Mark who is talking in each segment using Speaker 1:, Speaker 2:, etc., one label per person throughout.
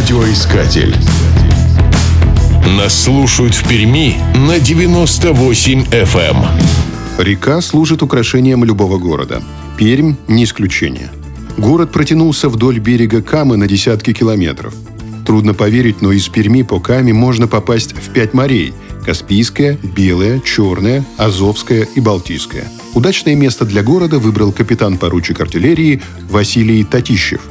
Speaker 1: Радиоискатель. Нас слушают в Перми на 98 FM. Эм.
Speaker 2: Река служит украшением любого города. Пермь – не исключение. Город протянулся вдоль берега Камы на десятки километров. Трудно поверить, но из Перми по Каме можно попасть в пять морей – Каспийское, Белое, Черное, Азовское и Балтийское. Удачное место для города выбрал капитан-поручик артиллерии Василий Татищев –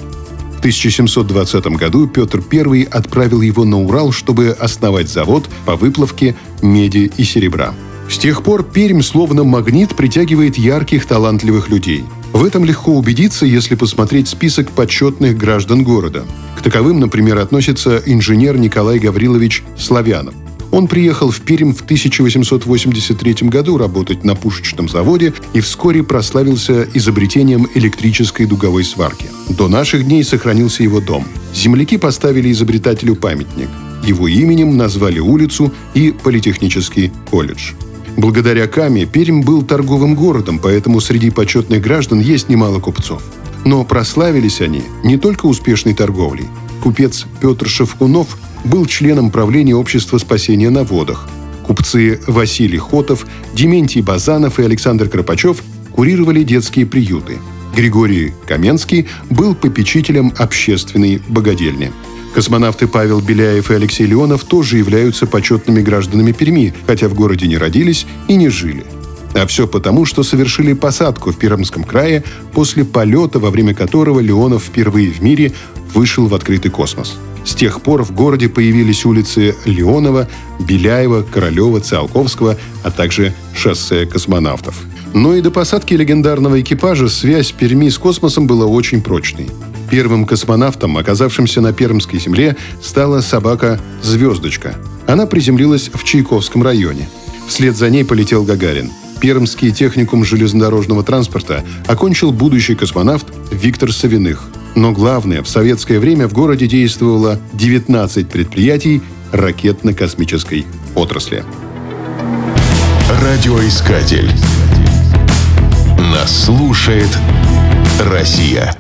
Speaker 2: в 1720 году Петр I отправил его на Урал, чтобы основать завод по выплавке меди и серебра. С тех пор Пермь словно магнит притягивает ярких, талантливых людей. В этом легко убедиться, если посмотреть список почетных граждан города. К таковым, например, относится инженер Николай Гаврилович Славянов – он приехал в Пермь в 1883 году работать на пушечном заводе и вскоре прославился изобретением электрической дуговой сварки. До наших дней сохранился его дом. Земляки поставили изобретателю памятник. Его именем назвали улицу и политехнический колледж. Благодаря Каме Пермь был торговым городом, поэтому среди почетных граждан есть немало купцов. Но прославились они не только успешной торговлей. Купец Петр Шевкунов был членом правления Общества спасения на водах. Купцы Василий Хотов, Дементий Базанов и Александр Кропачев курировали детские приюты. Григорий Каменский был попечителем общественной богадельни. Космонавты Павел Беляев и Алексей Леонов тоже являются почетными гражданами Перми, хотя в городе не родились и не жили. А все потому, что совершили посадку в Пермском крае после полета, во время которого Леонов впервые в мире вышел в открытый космос. С тех пор в городе появились улицы Леонова, Беляева, Королева, Циолковского, а также шоссе космонавтов. Но и до посадки легендарного экипажа связь Перми с космосом была очень прочной. Первым космонавтом, оказавшимся на Пермской земле, стала собака «Звездочка». Она приземлилась в Чайковском районе. Вслед за ней полетел Гагарин. Пермский техникум железнодорожного транспорта окончил будущий космонавт Виктор Савиных – но главное, в советское время в городе действовало 19 предприятий ракетно-космической отрасли.
Speaker 1: Радиоискатель. Нас слушает Россия.